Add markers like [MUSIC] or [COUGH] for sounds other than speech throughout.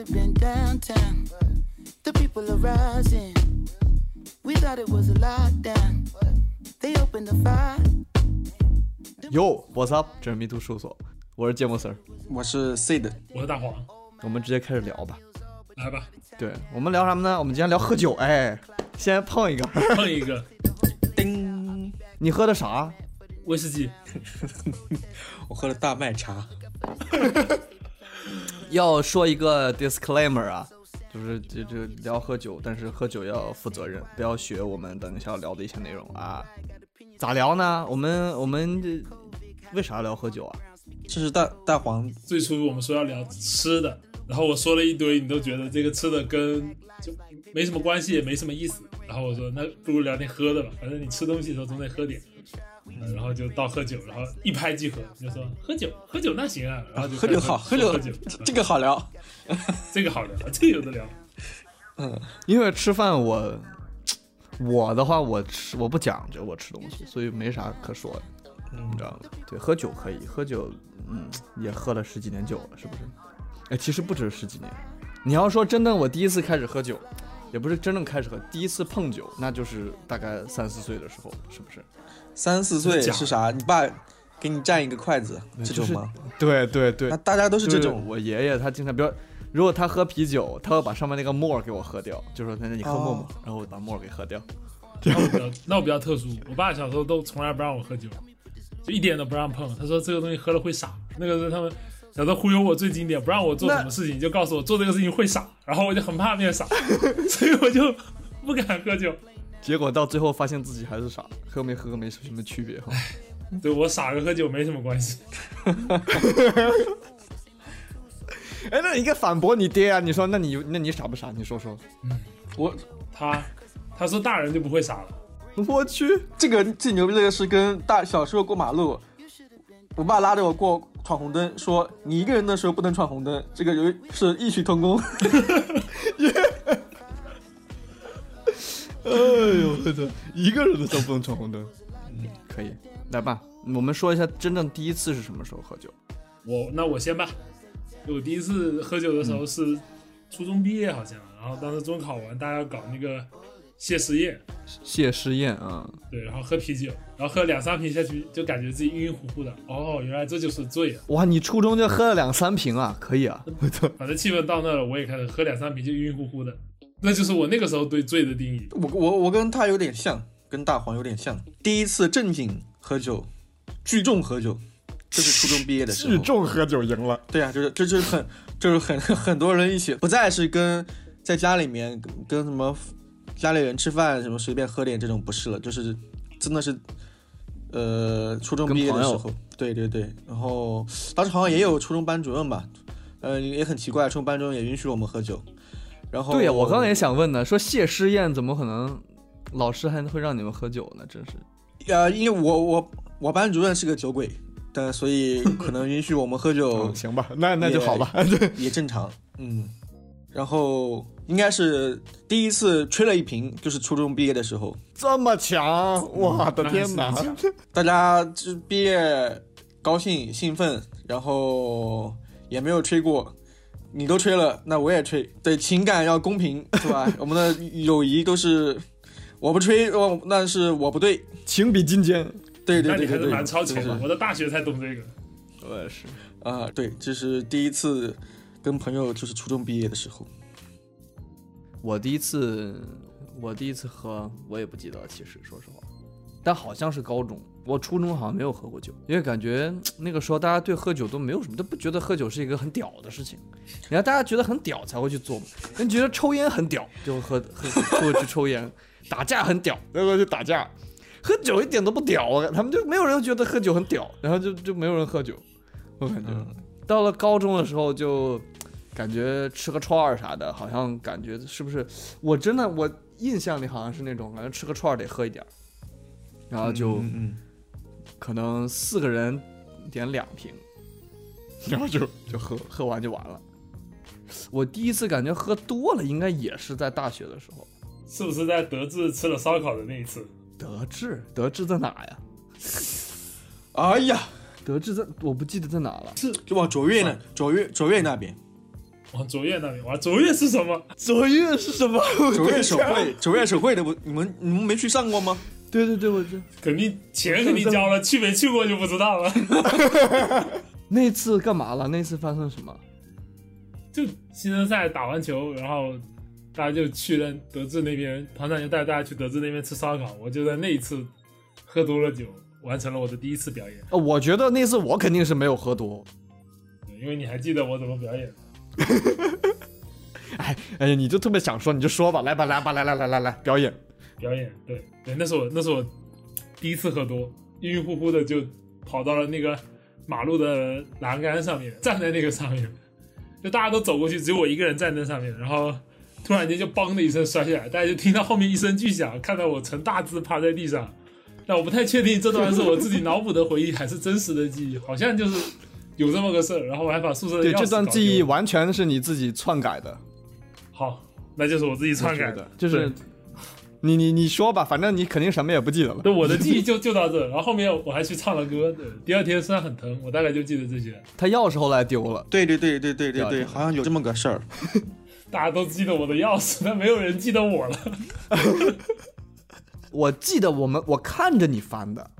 have been downtown. The people are rising. We thought it was a lockdown. They opened the fire. Yo, what's up？这是迷途事务所，我是芥末 Sir。我是 Sid，我是大黄，我们直接开始聊吧。来吧，对我们聊什么呢？我们今天聊喝酒。哎，先碰一个。碰一个叮，你喝的啥？威士忌，我喝了大麦茶。要说一个 disclaimer 啊，就是这这聊喝酒，但是喝酒要负责任，不要学我们等一下聊的一些内容啊。咋聊呢？我们我们这为啥聊喝酒啊？这是大大黄，最初我们说要聊吃的，然后我说了一堆，你都觉得这个吃的跟就没什么关系，也没什么意思。然后我说那不如聊点喝的吧，反正你吃东西的时候总得喝点。嗯然后就到喝酒，然后一拍即合，就说喝酒喝酒那行啊，然后就喝酒好，喝酒喝喝酒，这个好聊。[LAUGHS] 这个好聊，这个有的聊。嗯，因为吃饭我我的话我吃我不讲究我吃东西，所以没啥可说的，你知道吗？对，喝酒可以，喝酒嗯也喝了十几年酒了，是不是？哎，其实不止十几年。你要说真的，我第一次开始喝酒，也不是真正开始喝，第一次碰酒，那就是大概三四岁的时候，是不是？三四岁是啥？你爸给你蘸一个筷子，这种吗？对对对那，大家都是这种。我爷爷他经常，比如如果他喝啤酒，他会把上面那个沫给我喝掉，就说那你喝沫沫，哦然后我把沫给喝掉。[LAUGHS] 那我比较那我比较特殊，我爸小时候都从来不让我喝酒，就一点都不让碰。他说这个东西喝了会傻，那个是他们小时候忽悠我最经典，不让我做什么事情，就告诉我做这个事情会傻，然后我就很怕变傻，[LAUGHS] 所以我就不敢喝酒。结果到最后发现自己还是傻，喝没喝没什么区别哈。对我傻跟喝酒没什么关系。[LAUGHS] 哎，那你应该反驳你爹啊！你说，那你那你傻不傻？你说说。嗯我他他说大人就不会傻了，我去，这个最牛逼这个是跟大小时候过马路，我爸拉着我过闯红灯，说你一个人的时候不能闯红灯，这个有是异曲同工。[LAUGHS] 哎呦我的！一个人的时候不能闯红灯。嗯，可以，来吧，我们说一下真正第一次是什么时候喝酒。我那我先吧。我第一次喝酒的时候是初中毕业好像，然后当时中考完，大家要搞那个谢师宴，谢师宴啊，对，然后喝啤酒，然后喝两三瓶下去，就感觉自己晕晕乎乎的。哦，原来这就是醉啊！哇，你初中就喝了两三瓶啊？可以啊，我操！反正气氛到那了，我也开始喝两三瓶就晕晕乎乎的。那就是我那个时候对醉的定义。我我我跟他有点像，跟大黄有点像。第一次正经喝酒，聚众喝酒，这是初中毕业的时候。众喝酒赢了。对啊，就是这就是很就是很 [LAUGHS] 很多人一起，不再是跟在家里面跟跟什么家里人吃饭什么随便喝点这种不是了，就是真的是呃初中毕业的时候，对对对，然后当时好像也有初中班主任吧，呃也很奇怪，初中班主任也允许我们喝酒，然后对呀，我刚刚也想问呢，说谢师宴怎么可能老师还会让你们喝酒呢？真是。呃因为我我我班主任是个酒鬼，但所以可能允许我们喝酒嗯，[LAUGHS] 行吧，那那就好吧。也正常，嗯。然后应该是第一次吹了一瓶，就是初中毕业的时候，这么强，我的天哪！大家就毕业高兴兴奋，然后也没有吹过，你都吹了，那我也吹，对，情感要公平，是吧？[LAUGHS] 我们的友谊都是我不吹，哦，那是我不对，情比金坚。对对那你还是对对对，蛮超前的。我的大学才懂这个。我也是。啊、对，这是第一次跟朋友，就是初中毕业的时候，我第一次，我第一次喝，我也不记得，其实说实话，但好像是高中。我初中好像没有喝过酒，因为感觉那个时候大家对喝酒都没有什么，都不觉得喝酒是一个很屌的事情。你看大家觉得很屌才会去做嘛，人觉得抽烟很屌就会喝喝就会去抽烟，打架很屌然后就打架，喝酒一点都不屌啊，他们就没有人觉得喝酒很屌，然后就就没有人喝酒。我感觉、到了高中的时候就感觉吃个串儿啥的，好像感觉是不是？我真的我印象里好像是那种感觉吃个串儿得喝一点儿，然后就嗯嗯可能四个人点两瓶，然后就就喝喝完就完了。我第一次感觉喝多了，应该也是在大学的时候。是不是在德智吃了烧烤的那一次？德智，德智在哪呀？哎呀，德智在，我不记得在哪了。是就往卓越那卓越卓越那边，往卓越那边。哇，卓越是什么？[LAUGHS] 卓越是什么？卓越手绘，卓越手绘的不，你们你们没去上过吗？对对对，我这肯定钱肯定交了，去没去过就不知道了。[LAUGHS] 那次干嘛了？那次发生什么？[LAUGHS] 就新生赛打完球，然后大家就去了德智那边，团长就带大家去德智那边吃烧烤。我就在那一次喝多了酒，完成了我的第一次表演。呃，我觉得那次我肯定是没有喝多。对因为你还记得我怎么表演？[LAUGHS] 哎哎呀，你就特别想说，你就说吧，来吧来吧来来来来来表演。表演，对对，那是我那是我第一次喝多，晕晕乎乎的就跑到了那个马路的栏杆上面，站在那个上面，[LAUGHS] 就大家都走过去，只有我一个人站在上面，然后突然间就嘣的一声摔下来，大家就听到后面一声巨响，看到我成大字趴在地上，但我不太确定这段是我自己脑补的回忆还是真实的记忆，好像就是有这么个事儿，然后我还把宿舍的对，钥匙这段记忆完全是你自己篡改的，好，那就是我自己篡改的就是你你你说吧，反正你肯定什么也不记得了。对，我的记忆就就到这，然后后面我还去唱了歌，对，第二天身上很疼，我大概就记得这些。他钥匙后来丢了，对对对对对对对，对好像有这么个事儿。[LAUGHS] 大家都记得我的钥匙，但没有人记得我了。[LAUGHS] [LAUGHS] 我记得我们我看着你翻的，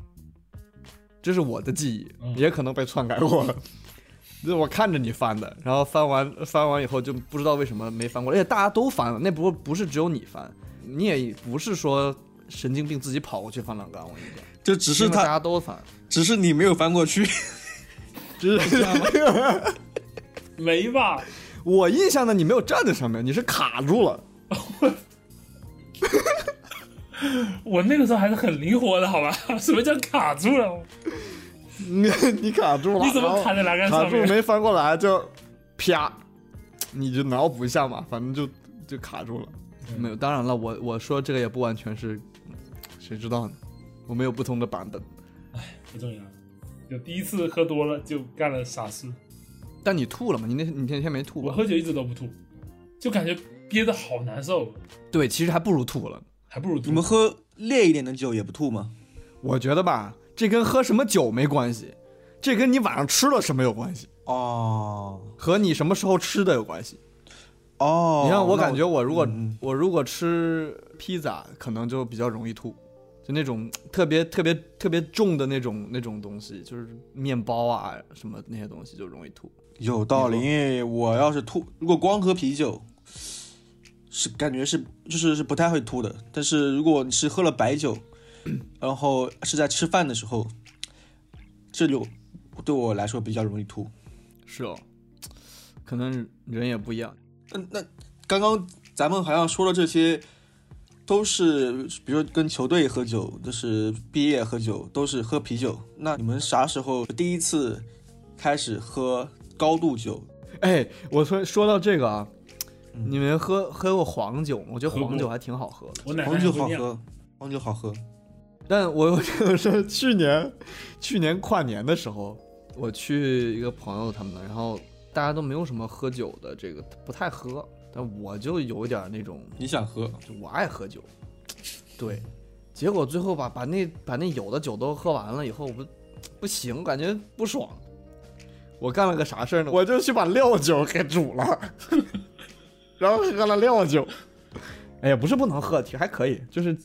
这是我的记忆，嗯也可能被篡改过了。[LAUGHS] 就是我看着你翻的，然后翻完翻完以后就不知道为什么没翻过来，而且大家都翻了，那不不是只有你翻，你也不是说神经病自己跑过去翻栏杆，我跟你讲，就只是因为大，家都翻，只是你没有翻过去。[LAUGHS] 只是 [LAUGHS] 没吧？我印象的你没有站在上面，你是卡住了。[LAUGHS] 我那个时候还是很灵活的，好吧？[LAUGHS] 什么叫卡住了？你 [LAUGHS] 你卡住了，你怎么卡在栏杆上面？卡住没翻过来就啪，你就脑补一下嘛，反正就就卡住了。嗯没有，当然了，我我说这个也不完全是，谁知道呢？我们有不同的版本。不重要，就第一次喝多了就干了傻事。但你吐了吗？你那你那天没吐吧？我喝酒一直都不吐，就感觉憋得好难受，对，其实还不如吐了。还不如。你们喝烈一点的酒也不吐吗？我觉得吧，这跟喝什么酒没关系，这跟你晚上吃了什么有关系，哦和你什么时候吃的有关系。哦，你看，我感觉我如果、嗯我如果吃披萨，可能就比较容易吐，就那种特别特别特别重的那种那种东西，就是面包啊什么那些东西就容易吐。有道理，因为我要是吐，如果光喝啤酒，是感觉是就是是不太会吐的。但是如果你是喝了白酒，然后是在吃饭的时候，这就对我来说比较容易吐。是哦，可能人也不一样。那那刚刚咱们好像说了这些，都是比如说跟球队喝酒，就是毕业喝酒，都是喝啤酒。那你们啥时候第一次开始喝高度酒？哎，我说说到这个啊，嗯你们喝喝过黄酒吗？我觉得黄酒还挺好喝的。我奶奶黄酒好喝，黄酒好喝。但我我是去年去年跨年的时候，我去一个朋友他们那，然后大家都没有什么喝酒的，这个不太喝，但我就有一点那种，你想喝？就我爱喝酒，对，结果最后把把那把那有的酒都喝完了以后，我不不行，感觉不爽。我干了个啥事儿呢？我就去把料酒给煮了，[LAUGHS] 然后喝了料酒。[LAUGHS] 哎呀，不是不能喝，其实还可以，就是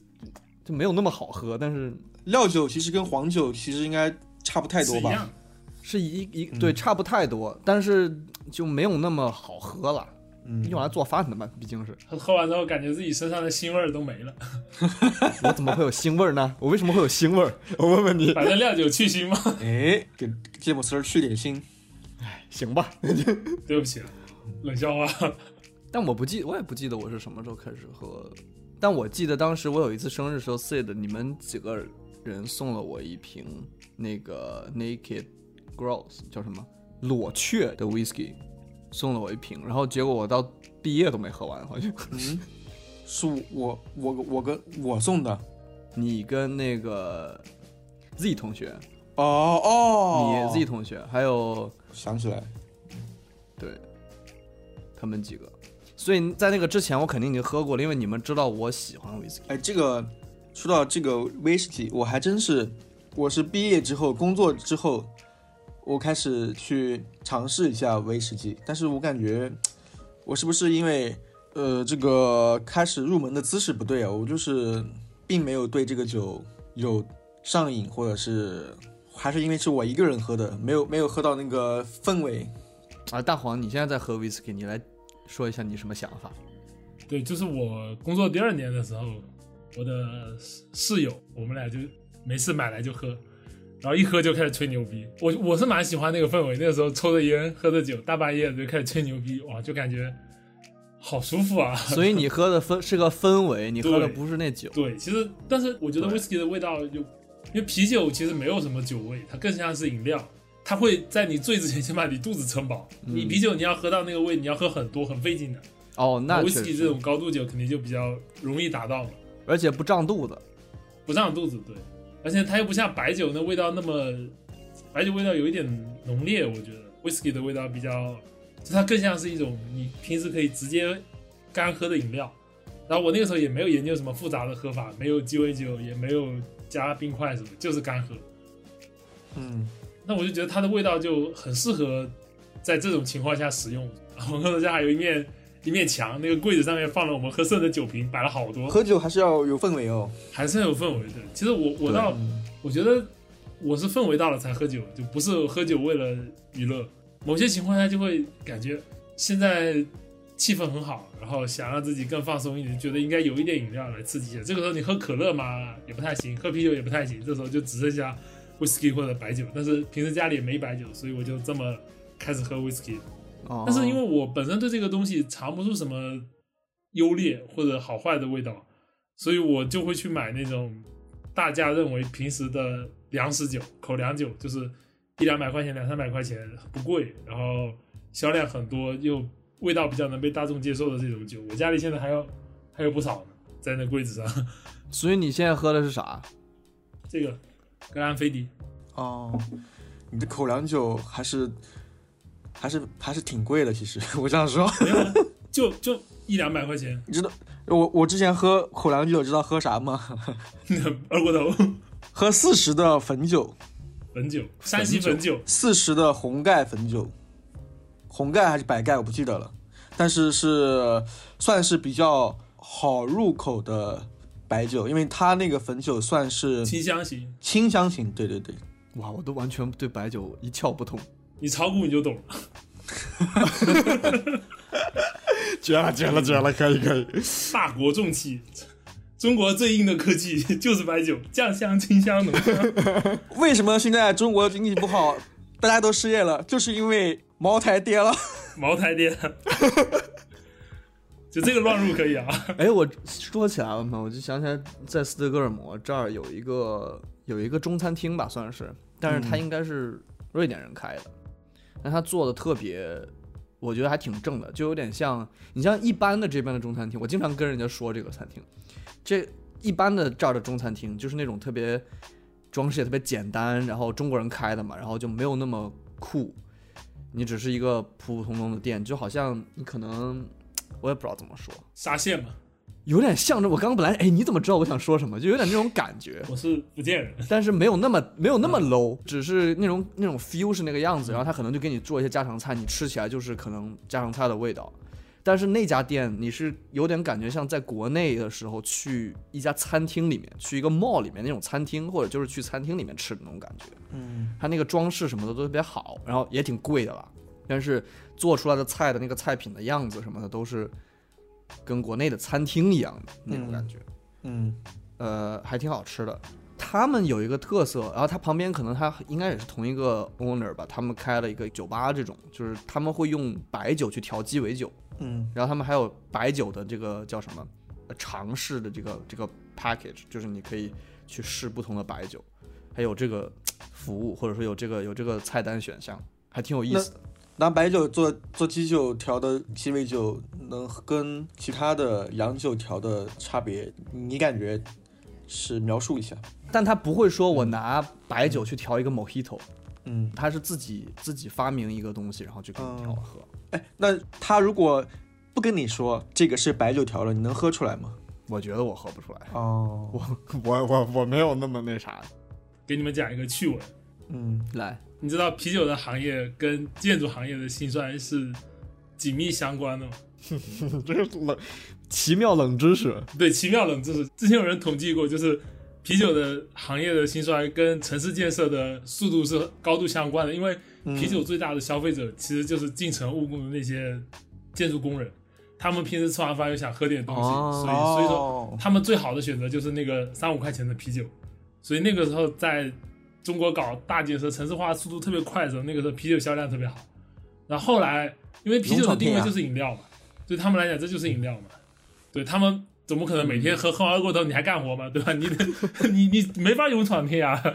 就没有那么好喝，但是料酒其实跟黄酒其实应该差不太多吧？是一样。是一一对差不太多，但是就没有那么好喝了。嗯，用来做饭的嘛，毕竟是。喝完之后感觉自己身上的腥味儿都没了，[LAUGHS] 我怎么会有腥味儿呢？我为什么会有腥味儿？[LAUGHS] 我问问你。反正料酒去腥嘛。哎，给芥末丝儿去点腥。哎行吧，对不起了，冷笑话。但我不记，我也不记得我是什么时候开始喝。但我记得当时我有一次生日时候，Sid 你们几个人送了我一瓶那个 Naked Gross 叫什么裸雀的 whisky，送了我一瓶，然后结果我到毕业都没喝完，好像。嗯，是我我我跟我送的。你跟那个 Z 同学，哦哦，你 Z 同学，还有想起来，对，他们几个。所以在那个之前，我肯定已经喝过了，因为你们知道我喜欢 whisky。哎，这个说到这个威士忌，我还真是，我是毕业之后工作之后，我开始去尝试一下威士忌，但是我感觉我是不是因为呃这个开始入门的姿势不对啊？我就是并没有对这个酒有上瘾，或者是还是因为是我一个人喝的，没有没有喝到那个氛围。啊，大黄，你现在在喝 whisky，你来说一下你什么想法？对，就是我工作第二年的时候，我的室友，我们俩就没事买来就喝，然后一喝就开始吹牛逼。我我是蛮喜欢那个氛围，那个时候抽着烟喝着酒，大半夜就开始吹牛逼，哇，就感觉好舒服啊。所以你 [LAUGHS] 喝的氛是个氛围，你喝的不是那酒。对，其实但是我觉得对 whisky 的味道就，因为啤酒其实没有什么酒味，它更像是饮料。它会在你醉之前先把你肚子撑饱。你啤酒你要喝到那个味，你要喝很多，很费劲的。哦，那确 whisky 这，种高度酒肯定就比较容易达到嘛。而且不胀肚子。不胀肚子，对，而且它又不像白酒那味道那么，白酒味道有一点浓烈，我觉得 whisky 的味道比较，就它更像是一种你平时可以直接干喝的饮料。然后我那个时候也没有研究什么复杂的喝法，没有鸡尾酒，也没有加冰块什么，就是干喝。嗯，那我就觉得它的味道就很适合在这种情况下使用。我们家还有一面一面墙，那个柜子上面放了我们喝剩的酒瓶，摆了好多，喝酒还是要有氛围哦。还是很有氛围的。其实我我倒嗯我觉得我是氛围到了才喝酒，就不是喝酒为了娱乐。某些情况下就会感觉现在气氛很好，然后想让自己更放松一点，觉得应该有一点饮料来刺激一下。这个时候你喝可乐嘛也不太行，喝啤酒也不太行，这时候就只剩下 whisky 或者白酒。但是平时家里也没白酒，所以我就这么开始喝 whisky。哦，但是因为我本身对这个东西尝不出什么优劣或者好坏的味道，所以我就会去买那种大家认为平时的粮食酒、口粮酒，就是一两百块钱、两三百块钱不贵，然后销量很多又味道比较能被大众接受的这种酒。我家里现在还有还有不少呢，在那柜子上。[LAUGHS] 所以你现在喝的是啥？这个格兰菲迪，哦，你的口粮酒还是还是还是挺贵的，其实 [LAUGHS] 我这样说。没有啊，就就一两百块钱，你知道我我之前喝口粮酒，知道喝啥吗？[LAUGHS] 二锅头喝四十的汾酒，汾酒，山西汾酒，四十的红盖汾酒，红盖还是白盖我不记得了，但是是算是比较好入口的白酒，因为它那个汾酒算是清香型。清香型，对对对，哇，我都完全对白酒一窍不通。你炒股你就懂了。绝了，绝了，绝了！可以，可以。大国重器，中国最硬的科技 [LAUGHS] 就是白酒，酱香、清香、浓香。[LAUGHS] 为什么现在中国经济不好，大家都失业了，就是因为茅台跌了。茅台店，[LAUGHS] 就这个乱入可以啊。[LAUGHS] 哎，我说起来了嘛，我就想起来，在斯德哥尔摩这儿有一个有一个中餐厅吧，算是，但是它应该是瑞典人开的，但他做的特别，我觉得还挺正的，就有点像你像一般的这边的中餐厅，我经常跟人家说这个餐厅，这一般的这儿的中餐厅就是那种特别装饰也特别简单，然后中国人开的嘛，然后就没有那么酷，你只是一个普普通通的店，就好像你可能我也不知道怎么说。沙县嘛，有点像着我刚刚本来，哎，你怎么知道我想说什么？就有点那种感觉，我是福建人，但是没有那么没有那么 low，只是那种那种 feel 是那个样子。然后他可能就给你做一些家常菜，你吃起来就是可能家常菜的味道。但是那家店你是有点感觉像在国内的时候去一家餐厅里面，去一个 mall 里面那种餐厅，或者就是去餐厅里面吃的那种感觉。嗯，它那个装饰什么的都特别好，然后也挺贵的吧，但是做出来的菜的那个菜品的样子什么的都是跟国内的餐厅一样的那种感觉。嗯呃，还挺好吃的。他们有一个特色，然后他旁边可能他应该也是同一个 owner 吧，他们开了一个酒吧，这种就是他们会用白酒去调鸡尾酒，嗯然后他们还有白酒的这个叫什么呃尝试的这个这个 package，就是你可以去试不同的白酒，还有这个服务或者说有这个有这个菜单选项，还挺有意思的。拿白酒做做基酒调的鸡尾酒，能跟其他的洋酒调的差别，你感觉是描述一下？但他不会说我拿白酒去调一个 mojito，嗯，他是自己自己发明一个东西，然后就给你调嗯喝。哎，那他如果不跟你说这个是白酒调的，你能喝出来吗？我觉得我喝不出来，哦，我 [LAUGHS] 我我我没有那么那啥。给你们讲一个趣闻。嗯来，你知道啤酒的行业跟建筑行业的兴衰是紧密相关的吗。[LAUGHS] 这是冷奇妙冷知识。对，奇妙冷知识，之前有人统计过，就是啤酒的行业的兴衰跟城市建设的速度是高度相关的，因为啤酒最大的消费者其实就是进城务工的那些建筑工人，他们平时吃完饭又想喝点东西，哦所以所以说哦他们最好的选择就是那个三五块钱的啤酒，所以那个时候在中国搞大建设、城市化速度特别快的时候，那个时候啤酒销量特别好。然后后来，因为啤酒的定位就是饮料嘛，对他们来讲这就是饮料嘛，对他们怎么可能每天喝喝完过头你还干活嘛，对吧？你得 [LAUGHS] 你你没法勇闯天涯，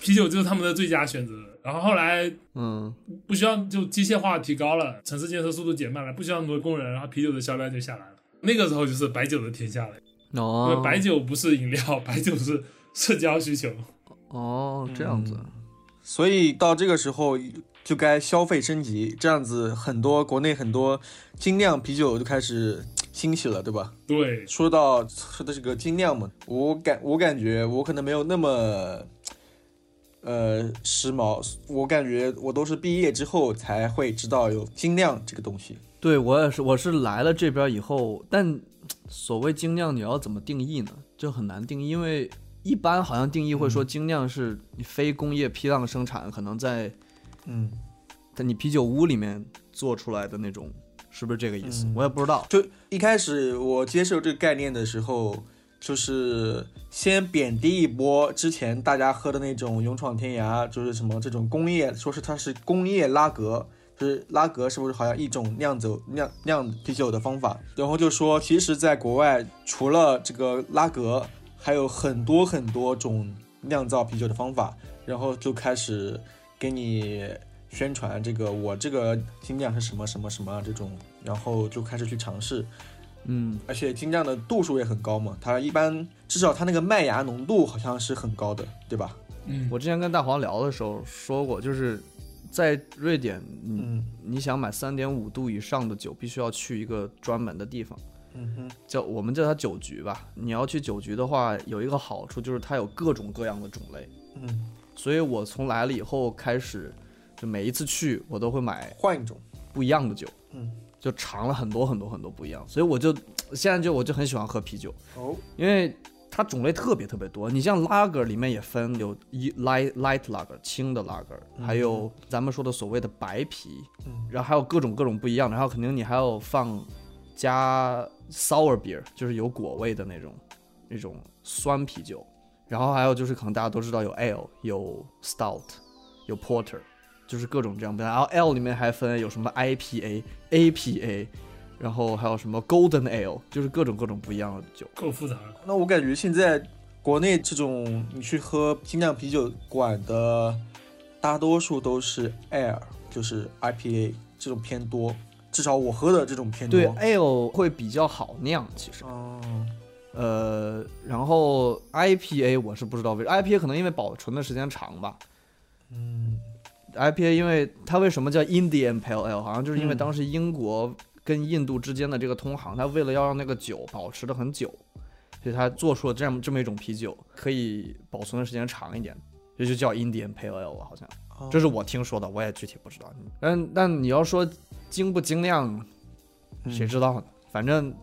啤酒就是他们的最佳选择。然后后来嗯，不需要就机械化提高了，城市建设速度减慢了，不需要那么多工人，然后啤酒的销量就下来了。那个时候就是白酒的天下了，因哦为，白酒不是饮料，白酒是社交需求。哦，这样子，所以到这个时候就该消费升级，这样子很多国内很多精酿啤酒就开始兴起了，对吧？对，说到说的这个精酿嘛，我感我感觉我可能没有那么，呃，时髦。我感觉我都是毕业之后才会知道有精酿这个东西。对我也是，我是来了这边以后，但所谓精酿你要怎么定义呢？就很难定义，因为一般好像定义会说精酿是你非工业批量生产，可能在嗯，在你啤酒屋里面做出来的那种，是不是这个意思？嗯我也不知道。就一开始我接受这个概念的时候，就是先贬低一波之前大家喝的那种勇闯天涯，就是什么这种工业，说是它是工业拉格，就是拉格是不是好像一种酿酒酿酿啤酒的方法？然后就说，其实在国外除了这个拉格，还有很多很多种酿造啤酒的方法，然后就开始给你宣传这个我这个精酿是什么什么什么这种，然后就开始去尝试，嗯，而且精酿的度数也很高嘛，它一般至少它那个麦芽浓度好像是很高的，对吧？嗯，我之前跟大黄聊的时候说过，就是在瑞典，你、嗯你想买三点五度以上的酒，必须要去一个专门的地方。嗯哼，叫我们叫它酒局吧。你要去酒局的话，有一个好处就是它有各种各样的种类，嗯，所以我从来了以后开始，就每一次去我都会买换一种，不一样的酒，嗯，就尝了很多很多很多不一样，所以我就现在就我就很喜欢喝啤酒，哦，因为它种类特别特别多。你像拉格里面也分有一 light light lager 轻的拉格，还有咱们说的所谓的白啤，嗯。然后还有各种各种不一样的，然后肯定你还要放加 sour beer，就是有果味的那种那种酸啤酒，然后还有就是可能大家都知道有 ale，有 stout，有 porter，就是各种这样不一样。然后 ale 里面还分有什么 IPA、APA，然后还有什么 golden ale，就是各种各种不一样的酒。够复杂了。那我感觉现在国内这种你去喝精酿啤酒馆的，大多数都是 air，就是 IPA 这种偏多，至少我喝的这种偏多。对，ale 会比较好酿，其实。哦，呃，然后 IPA 我是不知道为 IPA 可能因为保存的时间长吧。嗯 IPA 因为它为什么叫 Indian Pale Ale，好像就是因为嗯当时英国跟印度之间的这个通航，它为了要让那个酒保持的很久，所以它做出了这样这么一种啤酒，可以保存的时间长一点，这就叫 Indian Pale Ale，好像哦这是我听说的，我也具体不知道。但但你要说精不精酿，嗯谁知道呢？反正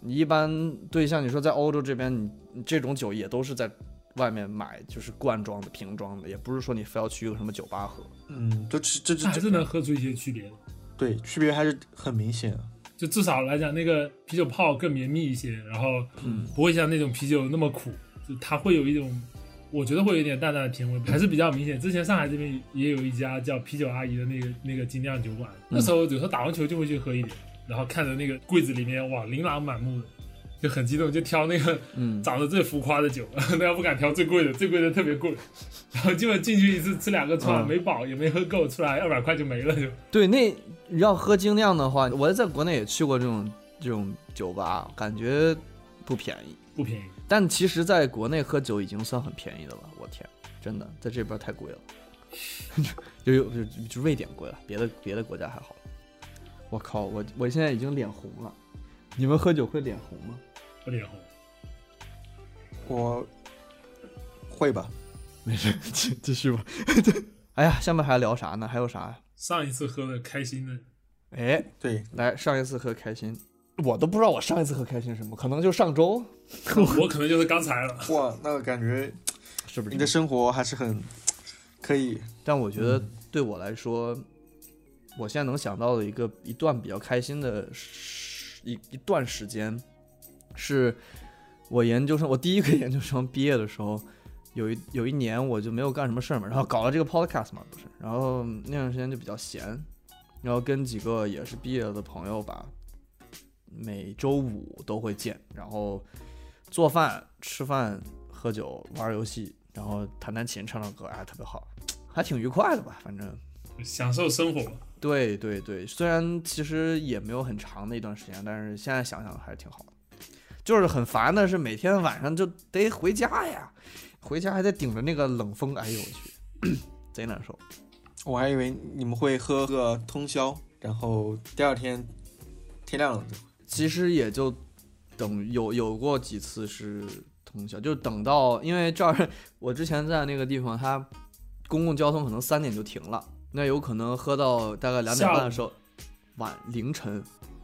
你一般对像你说在欧洲这边，你你这种酒也都是在外面买，就是罐装的、瓶装的，也不是说你非要去一个什么酒吧喝。嗯，这这这还是能喝出一些区别的。对区别还是很明显啊。就至少来讲，那个啤酒泡更绵密一些，然后嗯不会像那种啤酒那么苦，就它会有一种，我觉得会有一点淡淡的甜味，还是比较明显。之前上海这边也有一家叫啤酒阿姨的那个那个精酿酒馆，那时候有时候打完球就会去喝一点，然后看着那个柜子里面哇琳琅满目的，就很激动，就挑那个嗯，长得最浮夸的酒，[LAUGHS] 那要不敢挑最贵的，最贵的特别贵，然后基本进去一次吃两个串、嗯没饱也没喝够，出来二百块就没了就。对，那要喝精酿的话，我在国内也去过这种这种酒吧，感觉不便宜。不便宜，但其实在国内喝酒已经算很便宜的了，我天，真的在这边太贵了，[LAUGHS] 就有就就瑞典贵了，别的别的国家还好。我靠，我我现在已经脸红了。你们喝酒会脸红吗？不脸红。我会吧，没事，[LAUGHS] 继继续吧。[LAUGHS] 哎呀，下面还聊啥呢？还有啥呀？上一次喝的开心的，哎，对，来上一次喝开心，我都不知道我上一次喝开心是什么，可能就上周，[LAUGHS] 我可能就是刚才了。哇，那个感觉是不是？你的生活还是很可以。但我觉得对我来说，我现在能想到的一个一段比较开心的时一一段时间，是我研究生，我第一个研究生毕业的时候，有一有一年我就没有干什么事儿嘛，然后搞了这个 podcast 嘛，不是，然后那段时间就比较闲，然后跟几个也是毕业了的朋友吧，每周五都会见，然后做饭、吃饭、喝酒、玩游戏，然后弹弹琴、唱唱歌，哎，特别好。[TSK] 还挺愉快的吧，反正。享受生活。对对对，虽然其实也没有很长的一段时间，但是现在想想还是挺好的。就是很烦的是每天晚上就得回家呀，回家还得顶着那个冷风，哎呦我去，[CLEARS THROAT] 贼难受。我还以为你们会喝个通宵，然后第二天天亮了就。其实也就等有有过几次是通宵，就等到因为这儿我之前在那个地方，它公共交通可能三点就停了，那有可能喝到大概两点半的时候，晚凌晨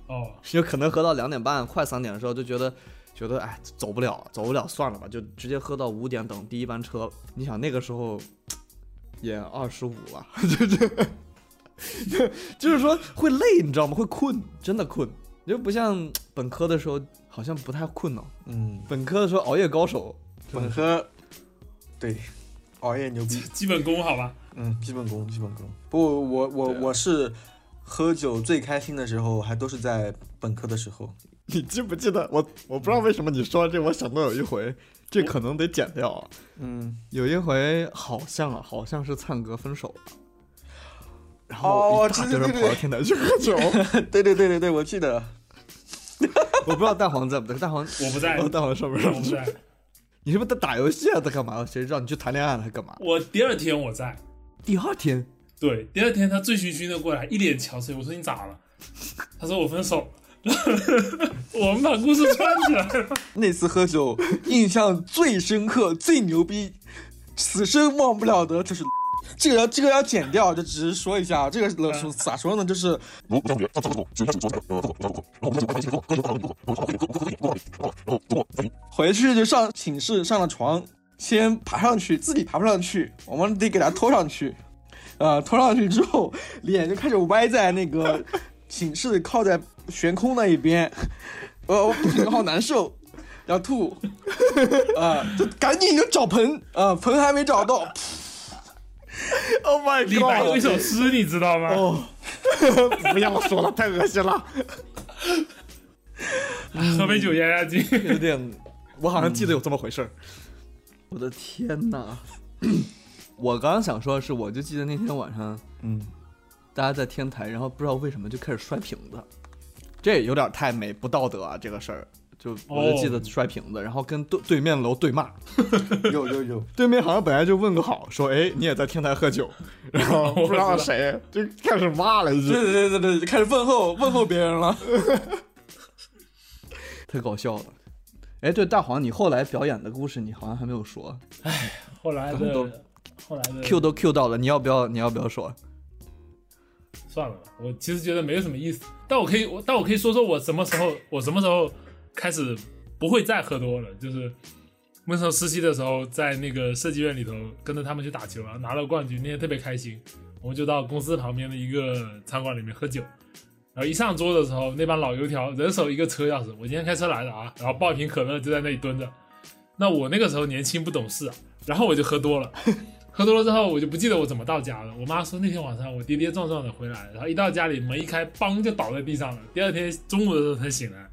哦，[LAUGHS] 有可能喝到两点半快三点的时候就觉得觉得哎走不了走不了算了吧，就直接喝到五点等第一班车。你想那个时候也二十五了，[LAUGHS] 就这。[LAUGHS] 就是说会累，你知道吗？会困，真的困。就不像本科的时候，好像不太困呢。嗯，本科的时候熬夜高手，本科对熬夜牛逼，基本功好吧？嗯，基本功，基本功。不，我我啊我是喝酒最开心的时候，还都是在本科的时候。你记不记得我？我不知道为什么你说这，我想到有一回，这可能得剪掉啊。嗯，有一回好像啊，好像是灿哥分手了，然哦后一大堆人对对对跑到天台去喝酒。[LAUGHS] 对对对对对，我记得。[LAUGHS] 我不知道蛋黄在不在，蛋黄我不在，蛋，黄上不我上去？不在。你是不是在打游戏啊？在干嘛？谁知道你去谈恋爱了还干嘛？我第二天我在，第二天对，第二天他醉醺醺的过来，一脸憔悴。我说你咋了？他说我分手。[LAUGHS] 我们把故事串起来了。那次喝酒印象最深刻、最牛逼、此生忘不了的，就是这个要这个要剪掉，就只是说一下，这个嗯咋说呢？就是回去就上寝室上了床，先爬上去，自己爬不上去，我们得给他拖上去。呃，拖上去之后，脸就开始歪在那个寝室靠在悬空那一边，呃，我不行，好难受，要吐，啊、就赶紧就找盆，啊、盆还没找到，[LAUGHS] Oh my [LAUGHS] 李白有一首诗，你知道吗？哦，[LAUGHS] 不要说了，太恶心了，喝杯酒压压惊。有点，我好像记得有这么回事儿。我的天哪！[COUGHS] 我刚刚想说的是，我就记得那天晚上，嗯，大家在天台，然后不知道为什么就开始摔瓶子，这有点太没不道德啊，这个事儿。就我就记得摔瓶子，然后跟对对面楼对骂，[LAUGHS] 有有有，对面好像本来就问个好，说哎你也在天台喝酒，[LAUGHS] 然后不知道谁就开始骂了一句，对对对对对，开始问候问候别人了。[LAUGHS] 太搞笑了。哎，对，大黄，你后来表演的故事你好像还没有说哎后来都的，后来的，Q 都 Q 到了，你要不要？你要不要说？算了吧，我其实觉得没有什么意思。但我可以，我但我可以说说我什么时候，我什么时候开始不会再喝多了。就是那时候实习的时候，在那个设计院里头跟着他们去打球然后，拿了冠军，那天特别开心。我们就到公司旁边的一个餐馆里面喝酒，然后一上桌的时候，那帮老油条人手一个车钥匙，我今天开车来的啊，然后抱一瓶可乐就在那里蹲着。那我那个时候年轻不懂事啊，然后我就喝多了。[LAUGHS] 喝多了之后，我就不记得我怎么到家了。我妈说那天晚上我跌跌撞撞的回来，然后一到家里门一开，梆就倒在地上了。第二天中午的时候才醒来，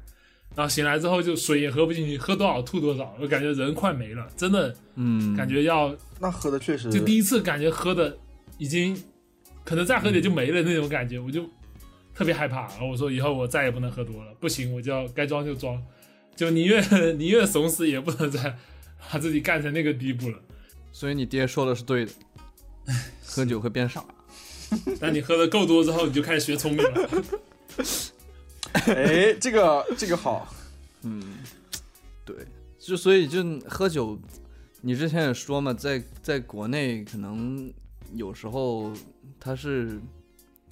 然后醒来之后就水也喝不进去，喝多少吐多少，我感觉人快没了，真的嗯，感觉要那喝的确实，就第一次感觉喝的已经可能再喝点就没了那种感觉，我就特别害怕。然后我说以后我再也不能喝多了，不行我就要该装就装，就宁愿宁愿怂死也不能再把自己干成那个地步了。所以你爹说的是对的，喝酒会变傻。[LAUGHS] 但你喝的够多之后，你就开始学聪明了。哎，这个这个好，嗯，对，就所以就喝酒，你之前也说嘛，在在国内可能有时候他是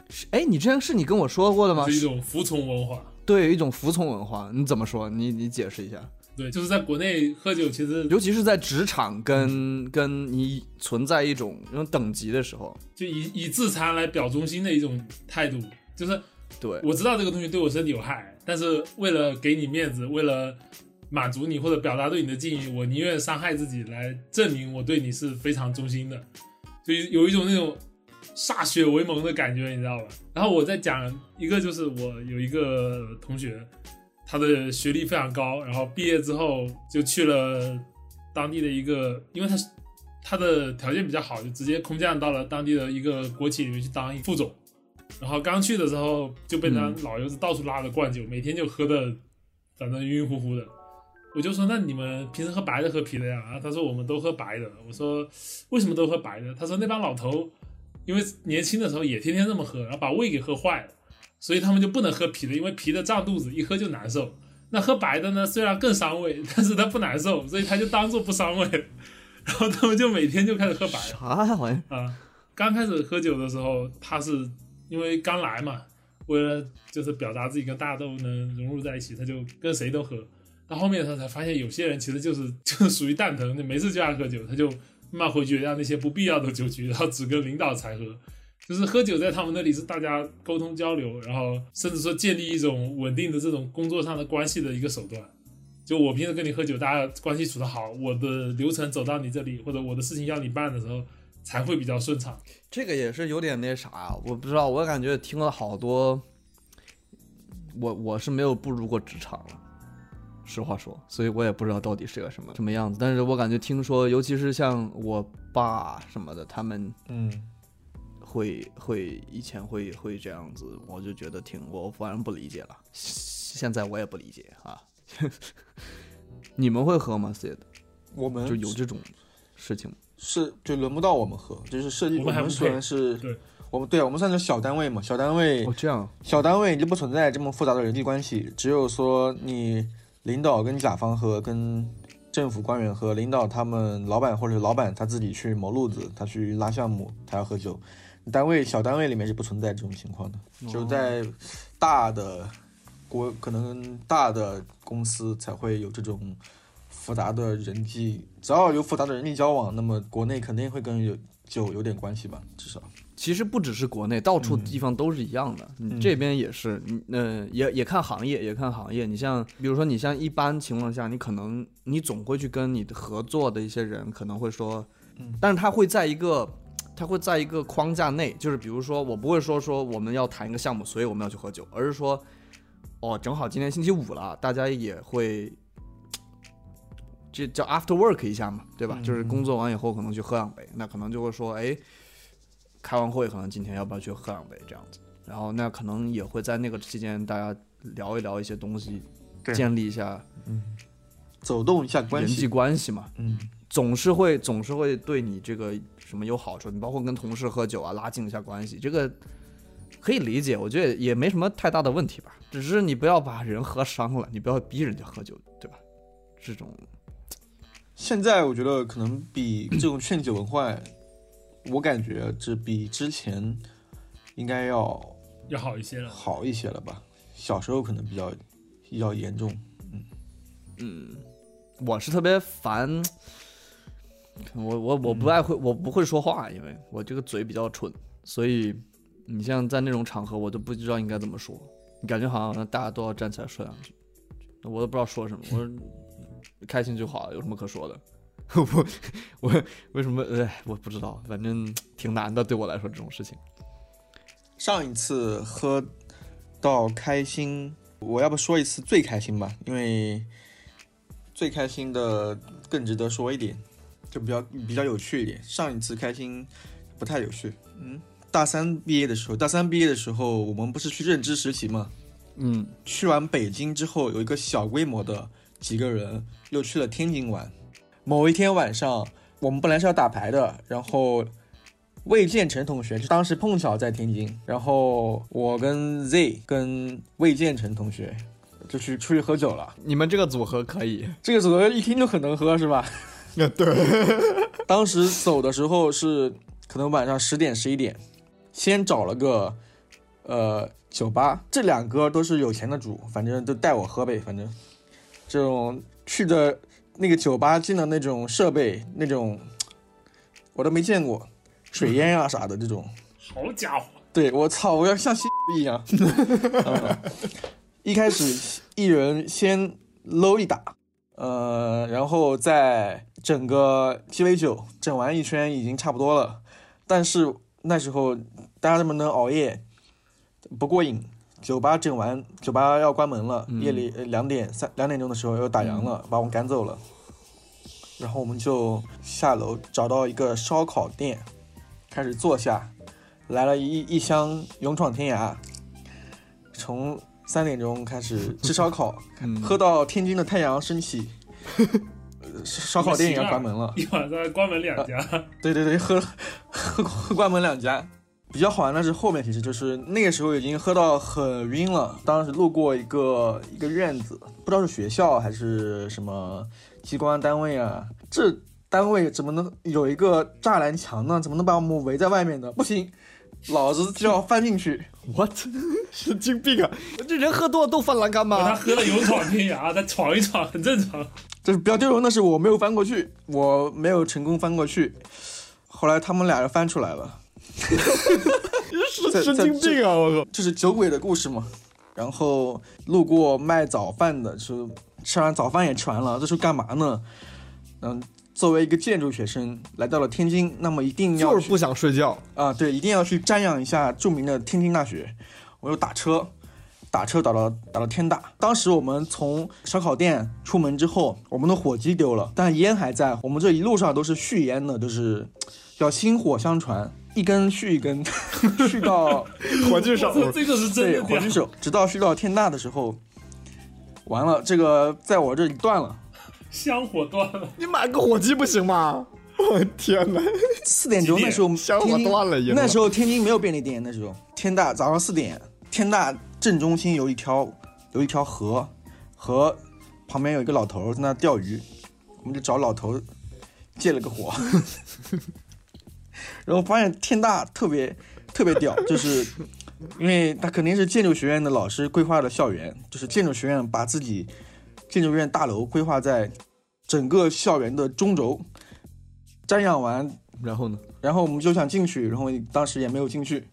是哎，你之前是你跟我说过的吗？是一种服从文化。对，一种服从文化，你怎么说？你你解释一下。对，就是在国内喝酒，其实尤其是在职场跟跟你存在一种那种等级的时候，就以以自残来表忠心的一种态度，就是对我知道这个东西对我身体有害，但是为了给你面子，为了满足你或者表达对你的敬意，我宁愿伤害自己来证明我对你是非常忠心的，就有一种那种歃血为盟的感觉，你知道吧？然后我再讲一个，就是我有一个同学。他的学历非常高，然后毕业之后就去了当地的一个，因为他他的条件比较好，就直接空降到了当地的一个国企里面去当副总。然后刚去的时候就被他老油子到处拉着灌酒，每天就喝的反正晕晕乎乎的。我就说那你们平时喝白的喝啤的呀？啊，他说我们都喝白的。我说为什么都喝白的？他说那帮老头因为年轻的时候也天天这么喝，然后把胃给喝坏了。所以他们就不能喝啤的，因为啤的胀肚子，一喝就难受。那喝白的呢，虽然更伤胃，但是他不难受，所以他就当做不伤胃。[LAUGHS] 然后他们就每天就开始喝白。啥玩意啊？刚开始喝酒的时候，他是因为刚来嘛，为了就是表达自己跟大家都能融入在一起，他就跟谁都喝。到后面他才发现，有些人其实就是就是属于蛋疼，就没事就爱喝酒，他就慢慢回绝掉那些不必要的酒局，然后只跟领导才喝。就是喝酒在他们那里是大家沟通交流，然后甚至说建立一种稳定的这种工作上的关系的一个手段。就我平时跟你喝酒，大家关系处得好，我的流程走到你这里，或者我的事情要你办的时候，才会比较顺畅。这个也是有点那啥，我不知道，我感觉听了好多，我我是没有步入过职场了，实话说，所以我也不知道到底是个什么什么样子。但是我感觉听说，尤其是像我爸什么的，他们嗯。会会以前会会这样子，我就觉得挺我反正不理解了。现在我也不理解啊。[LAUGHS] 你们会喝吗？Sid，我们就有这种事情是就轮不到我们喝，就是设计我们虽然是对，我们对啊，我们算是小单位嘛，小单位哦这样，小单位就不存在这么复杂的人际关系，只有说你领导跟甲方喝，跟政府官员喝，领导他们老板或者老板他自己去谋路子，他去拉项目，他要喝酒。单位小单位里面是不存在这种情况的，就在大的国可能大的公司才会有这种复杂的人际，只要有复杂的人际交往，那么国内肯定会跟有酒有点关系吧，至少。其实不只是国内，到处地方都是一样的，这边也是，嗯，也也看行业，也看行业。你像比如说你像一般情况下，你可能你总会去跟你的合作的一些人可能会说，但是他会在一个。他会在一个框架内，就是比如说，我不会说说我们要谈一个项目，所以我们要去喝酒，而是说，哦，正好今天星期五了，大家也会，这叫 after work 一下嘛，对吧？就是工作完以后可能去喝两杯，那可能就会说，哎，开完会可能今天要不要去喝两杯这样子，然后那可能也会在那个期间大家聊一聊一些东西，建立一下，嗯，走动一下关系，人际关系嘛，嗯。总是会总是会对你这个什么有好处，你包括跟同事喝酒啊，拉近一下关系，这个可以理解，我觉得也没什么太大的问题吧。只是你不要把人喝伤了，你不要逼人家喝酒，对吧？这种现在我觉得可能比这种劝酒文化，我感觉这比之前应该要要好一些了，好一些了吧？小时候可能比较比较严重，嗯嗯，我是特别烦。我我我不爱会我不会说话，因为我这个嘴比较蠢，所以你像在那种场合，我都不知道应该怎么说。你感觉好像大家都要站起来说两句，我都不知道说什么。我说开心就好，有什么可说的？[LAUGHS] 我我为什么？哎，我不知道，反正挺难的，对我来说这种事情。上一次喝到开心，我要不说一次最开心吧，因为最开心的更值得说一点。就比较比较有趣一点。上一次开心不太有趣。嗯，大三毕业的时候，大三毕业的时候，我们不是去认知实习吗？嗯，去完北京之后，有一个小规模的几个人又去了天津玩。某一天晚上，我们本来是要打牌的，然后魏建成同学就当时碰巧在天津，然后我跟 Z 跟魏建成同学就去出去喝酒了。你们这个组合可以，这个组合一听就很能喝，是吧？[LAUGHS] 对，当时走的时候是可能晚上十点十一点，先找了个呃酒吧，这两个都是有钱的主，反正都带我喝呗，反正这种去的那个酒吧进的那种设备，那种 [TSK] 我都没见过，水烟啊啥的这种。好家伙，对我操，我要像吸一样。[LAUGHS] 嗯一开始一人先搂一打，呃，然后再整个鸡尾酒，整完一圈已经差不多了。但是那时候大家这么能熬夜，不过瘾。酒吧整完，酒吧要关门了，夜里呃两点三两点钟的时候又打烊了，把我们赶走了。然后我们就下楼找到一个烧烤店，开始坐下，来了一一箱勇闯天涯，从三点钟开始吃烧烤，[LAUGHS] 嗯喝到天津的太阳升起，[LAUGHS] 呃烧烤店也要关门了。一晚上关门两家，对对对，喝喝喝 [LAUGHS] 关门两家。比较好玩的是后面，其实就是那个时候已经喝到很晕了。当时路过一个一个院子，不知道是学校还是什么机关单位啊，这单位怎么能有一个栅栏墙呢？怎么能把我们围在外面呢？不行，老子就要 [LAUGHS] 翻进去。what 神经病啊！这人喝多了都翻栏杆吗他？喝了勇闯天涯，他闯一闯很正常。就是比较丢人的是，我没有翻过去，我没有成功翻过去。后来他们俩人翻出来了，[LAUGHS] 在神经病啊！我靠！就是酒鬼的故事嘛。然后路过卖早饭的，就吃完早饭也吃完了，这是干嘛呢？嗯，作为一个建筑学生来到了天津，那么一定要去就是不想睡觉。啊，对，一定要去瞻仰一下著名的天津大学。我又打车，打车打到打到天大。当时我们从烧烤店出门之后，我们的火机丢了，但烟还在。我们这一路上都是续烟的，就是要薪火相传，一根续一根，续到火炬手这这个是真对火炬手，直到续到天大的时候，完了，这个在我这里断了。[LAUGHS] 香火断了，你买个火机不行吗？我天哪！四点钟那时候香火断了了那时候天津没有便利店，那时候天大早上四点，天大正中心有一条有一条河，河旁边有一个老头在那钓鱼，我们就找老头借了个火，然后发现天大特别特别屌，[LAUGHS] 就是因为他肯定是建筑学院的老师规划的校园，就是建筑学院把自己建筑院大楼规划在整个校园的中轴，瞻仰完然后呢？然后我们就想进去，然后当时也没有进去，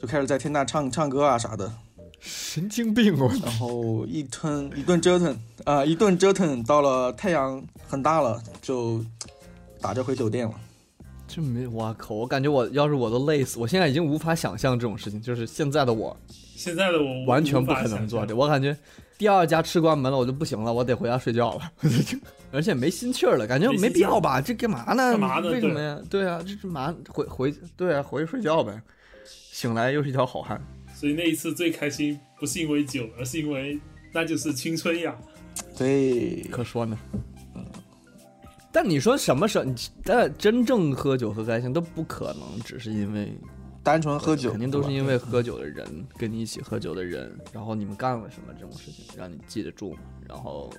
就开始在天大唱唱歌啊啥的，神经病哦！然后一吞一顿折腾啊、一顿折腾，到了太阳很大了，就打着回酒店了。这没，我靠！我感觉我要是我都累死，我现在已经无法想象这种事情，就是现在的我现在的我完全不可能做这。我感觉第二家吃关门了，我就不行了，我得回家睡觉了，[LAUGHS] 而且没心气儿了，感觉没必要吧？这干嘛呢？干嘛呢为什么呀？对啊，这是嘛回回对啊，回去睡觉呗。醒来又是一条好汉。所以那一次最开心，不是因为酒，而是因为那就是青春呀。对，可说呢。但你说什么时候？你但真正喝酒喝开心都不可能，只是因为单纯喝酒肯定都是因为喝酒的人跟你一起喝酒的人，然后你们干了什么这种事情让你记得住，然后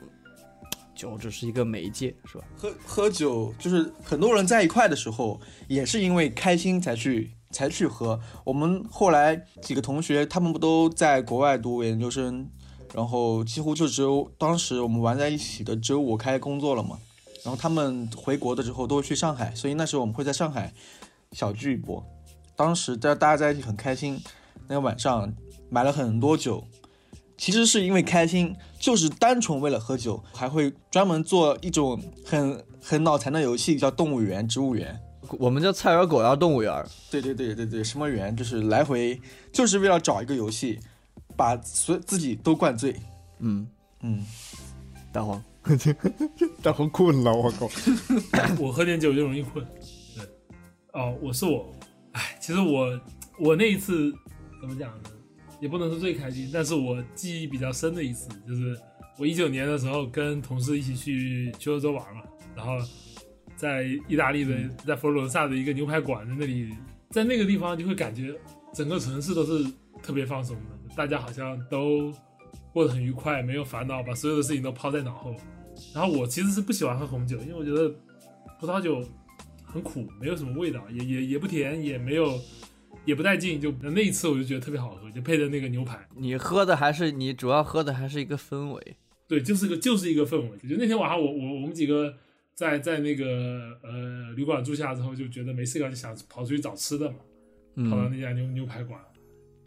酒只是一个媒介，是吧？喝喝酒，就是很多人在一块的时候，也是因为开心才去才去喝。我们后来几个同学，他们不都在国外读研究生，然后几乎就只有当时我们玩在一起的只有我开工作了嘛。然后他们回国的时候都会去上海，所以那时候我们会在上海小聚一波。当时大大家在一起很开心，那个晚上买了很多酒，其实是因为开心，就是单纯为了喝酒，还会专门做一种很很脑残的游戏，叫动物园、植物园。我们叫菜园狗园动物园，对对对对对，什么园就是来回，就是为了找一个游戏，把所自己都灌醉。嗯，嗯，大黄，[LAUGHS] 大黄困了，我靠！[LAUGHS] 我喝点酒就容易困。对，哦，我是我，哎，其实我我那一次怎么讲呢？也不能说最开心，但是我记忆比较深的一次，就是我一九年的时候跟同事一起去去欧洲玩嘛，然后在意大利的在佛罗伦萨的一个牛排馆在那里，在那个地方就会感觉整个城市都是特别放松的，大家好像都过得很愉快，没有烦恼，把所有的事情都抛在脑后。然后我其实是不喜欢喝红酒，因为我觉得葡萄酒很苦，没有什么味道，也也也不甜，也没有也不带劲，就那一次我就觉得特别好喝，就配的那个牛排，你喝的还是你主要喝的还是一个氛围。对，就是个就是一个氛围。就那天晚上我我我们几个在在那个呃旅馆住下之后，就觉得没事干就想跑出去找吃的嘛，跑到嗯，那家牛牛排馆，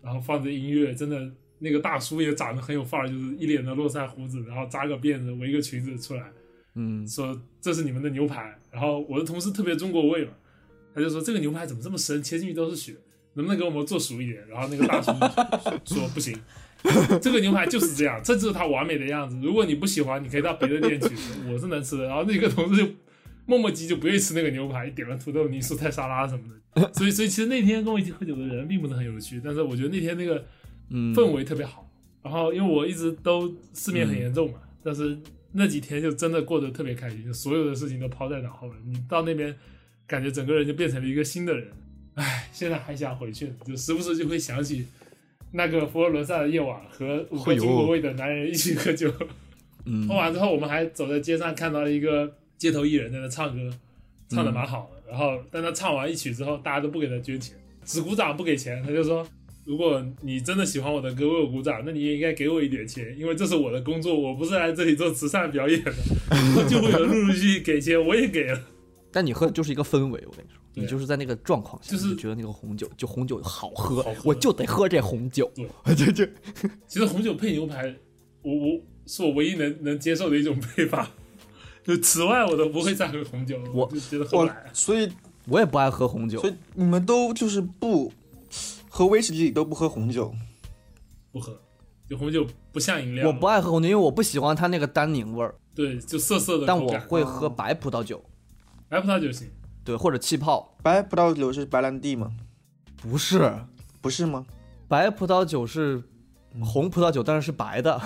然后放着音乐，真的那个大叔也长得很有范儿，就是一脸的络腮胡子，然后扎个辫子，围个裙子出来，嗯，说这是你们的牛排。然后我的同事特别中国味嘛，他就说这个牛排怎么这么深，切进去都是血，能不能给我们做熟一点？然后那个大叔 [LAUGHS] 说不行，这个牛排就是这样，这就是它完美的样子。如果你不喜欢，你可以到别的店去吃，我是能吃的。然后那个同事就磨磨唧就不愿意吃那个牛排，点了土豆泥、蔬菜沙拉什么的。所以，所以其实那天跟我一起喝酒的人并不是很有趣，但是我觉得那天那个嗯氛围特别好。然后因为我一直都失眠很严重嘛，但是那几天就真的过得特别开心，就所有的事情都抛在脑后了。你到那边，感觉整个人就变成了一个新的人。唉，现在还想回去，就时不时就会想起那个佛罗伦萨的夜晚和五个哎呦中国味的男人一起喝酒。嗯喝完之后，我们还走在街上看到了一个街头艺人在那唱歌，唱的蛮好的。然后，但他唱完一曲之后，大家都不给他捐钱，只鼓掌不给钱。他就说：“如果你真的喜欢我的歌，为我鼓掌，那你也应该给我一点钱，因为这是我的工作，我不是来这里做慈善表演的。”然后就会有人陆陆续续给钱，我也给了。但你喝的就是一个氛围，我跟你说，你就是在那个状况下，就是觉得那个红酒，就红酒好喝，好喝我就得喝这红酒。对，[LAUGHS] 就就其实红酒配牛排，我我是我唯一能能接受的一种配法。[LAUGHS] 就此外，我都不会再喝红酒了，我我就觉得喝不来。所以我也不爱喝红酒所，以你们都就是不喝威士忌都不喝红酒，不喝，就红酒不像饮料，我不爱喝红酒，因为我不喜欢它那个单宁味儿。对，就涩涩的但我。会喝白葡萄酒，白葡萄酒行，对，或者气泡。白葡萄酒是白兰地吗？不是，不是吗？白葡萄酒是红葡萄酒，但是是白的。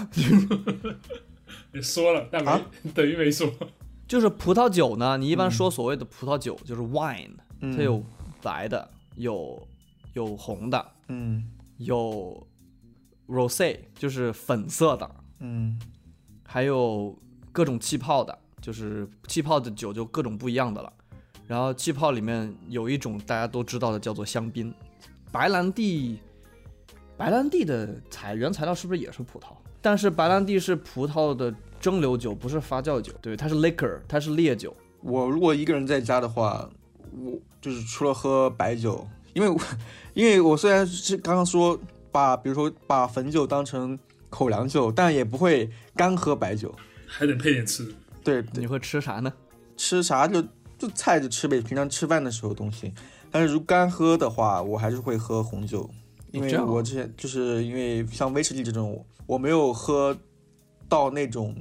[LAUGHS] 你说了，但没、啊 [LAUGHS] 等于没说。就是葡萄酒呢，你一般说所谓的葡萄酒就是 wine，、嗯它有白的，有有红的，嗯有 rose 就是粉色的，嗯还有各种气泡的，就是气泡的酒就各种不一样的了。然后气泡里面有一种大家都知道的叫做香槟，白兰地，白兰地的材原材料是不是也是葡萄？但是白兰地是葡萄的蒸馏酒，不是发酵酒，对，它是 liquor，它是烈酒。我如果一个人在家的话，我就是除了喝白酒，因为我因为我虽然是刚刚说把比如说把汾酒当成口粮酒，但也不会干喝白酒。还得配点吃的。对，你会吃啥呢？吃啥就就菜就吃呗，平常吃饭的时候东西。但是如干喝的话，我还是会喝红酒，因为我之前就是因为像威士忌这种，我没有喝到那种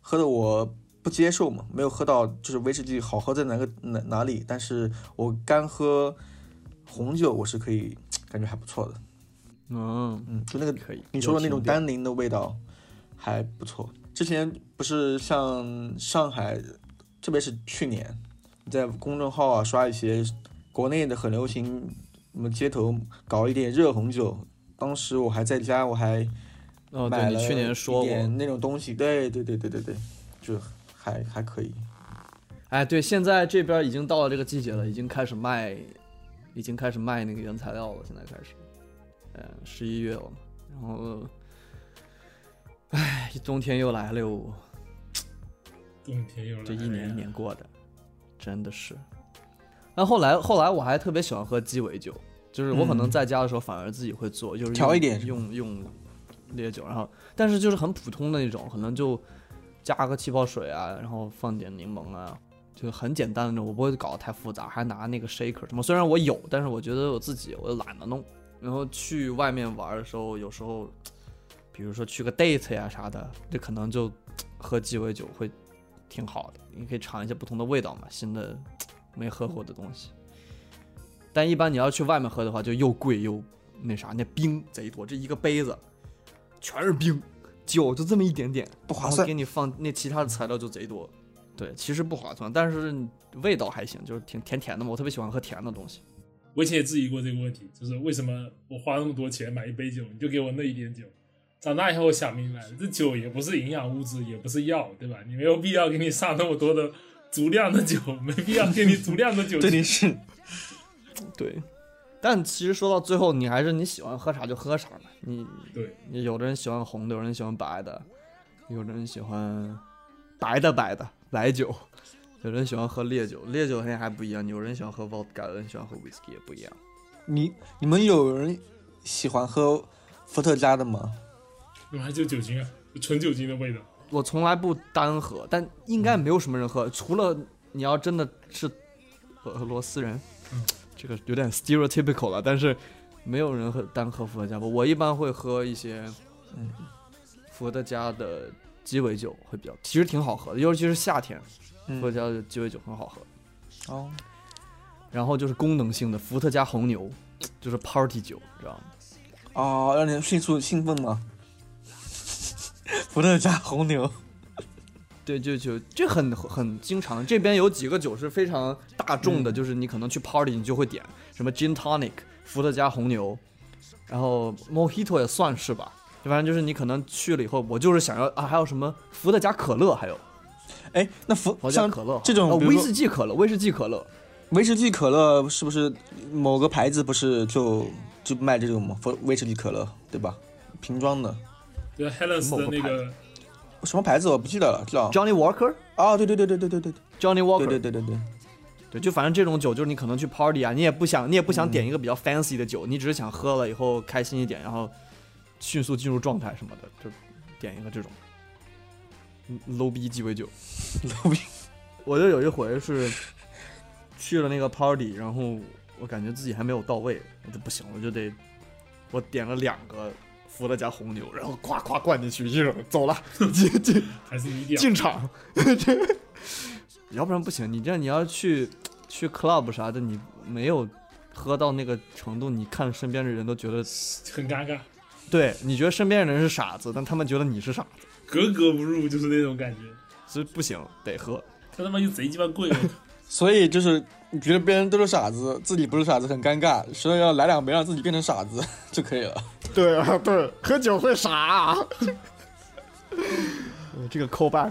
喝的我不接受嘛，没有喝到就是威士忌好喝在哪个哪哪里，但是我干喝红酒我是可以，感觉还不错的。嗯，嗯，就那个可以。你说的那种单宁的味道还不错。之前不是像上海，特别是去年，在公众号啊刷一些国内的很流行，什么街头搞一点热红酒。当时我还在家，我还哦，买了对你去年说那种东西，对对对对对对，就还还可以。哎，对，现在这边已经到了这个季节了，已经开始卖，已经开始卖那个原材料了。现在开始，呃，十一月了嘛，然后，哎，冬天又来了哟，[TSK] 冬天又来了，这一年一年过的，真的是。那后来后来我还特别喜欢喝鸡尾酒，就是我可能嗯在家的时候反而自己会做，就是调一点用用烈酒，然后但是就是很普通的那种，可能就加个气泡水啊，然后放点柠檬啊，就很简单的那种，我不会搞得太复杂，还拿那个 shaker 什么，虽然我有，但是我觉得我自己我懒得弄。然后去外面玩的时候，有时候比如说去个 date 呀啥的，这可能就喝鸡尾酒会挺好的，你可以尝一些不同的味道嘛，新的没喝过的东西。但一般你要去外面喝的话，就又贵又那啥，那冰贼多，这一个杯子全是冰，酒就这么一点点，不划算给。你放那其他的材料就贼多。对，其实不划算，但是味道还行，就是挺甜甜的嘛。我特别喜欢喝甜的东西。我以前也质疑过这个问题，就是为什么我花那么多钱买一杯酒，你就给我那一点酒？长大以后我想明白了，这酒也不是营养物质，也不是药，对吧？你没有必要给你上那么多的足量的酒，没必要给你足量的酒这精。里是 [LAUGHS] 对，但其实说到最后，你还是你喜欢喝啥就喝啥嘛。你对，你有的人喜欢红的，有人喜欢白的，有的人喜欢白的白的白酒，有人喜欢喝烈酒，烈酒那还不一样。有人喜欢喝 vodka，有人喜欢喝 whisky 也不一样。你你们有人喜欢喝伏特加的吗？那还就酒精啊，纯酒精的味道。我从来不单喝，但应该没有什么人喝，除了你要真的是俄俄罗斯人，嗯这个有点 stereotypical 了，但是没有人喝单喝伏特加吧。我一般会喝一些，嗯，伏特加的鸡尾酒会比较，其实挺好喝的，尤其是夏天，嗯伏特加的鸡尾酒很好喝。哦，然后就是功能性的伏特加红牛，就是 party 酒，你知道吗？哦，让你迅速兴奋吗？[LAUGHS] 伏特加红牛，对，就就这很很经常，这边有几个酒是非常大众的，嗯就是你可能去 party 你就会点什么 gin tonic、伏特加红牛，然后 mojito 也算是吧，反正就是你可能去了以后，我就是想要啊，还有什么伏特加可乐，还有哎，那伏伏特加像可乐，这种啊威士忌可乐，威士忌可乐，威士忌可乐是不是某个牌子不是就就卖这种吗？伏威士忌可乐对吧？瓶装的，就 Helens 某个牌的那个什么牌子我不记得了，知道？Johnny Walker。哦，对对对对对对对 Johnny Walker，对对对对对，对，就反正这种酒，就是你可能去 party 啊，你也不想，你也不想点一个比较 fancy 的酒，你只是想喝了以后开心一点，然后迅速进入状态什么的，就点一个这种嗯 low 逼鸡尾酒。[LAUGHS] low 逼 [LAUGHS] 我就有一回是去了那个 party，然后我感觉自己还没有到位，我就不行，我就得我点了两个伏特加红牛，然后夸夸灌进去，一扔走了，进 [LAUGHS] 进还是你屌，进场，要不然不行。你这样你要去去 club 啥的，你没有喝到那个程度，你看身边的人都觉得，很尴尬，对你觉得身边的人是傻子，但他们觉得你是傻子，格格不入，就是那种感觉。所以不行，得喝。他他妈又贼鸡巴贵，[LAUGHS] 所以就是你觉得别人都是傻子，自己不是傻子很尴尬，所以要来两杯让自己变成傻子 [LAUGHS] 就可以了。对啊，对，喝酒会傻、啊。[LAUGHS] 这个 call back，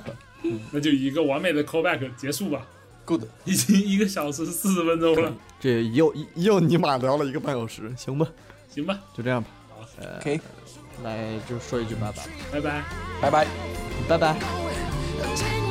那就一个完美的 callback 结束吧。Good，已经一个小时四十分钟了，这又又尼玛聊了一个半小时，行吧，行吧，就这样吧。OK 来就说一句拜拜，拜拜。拜拜。拜拜。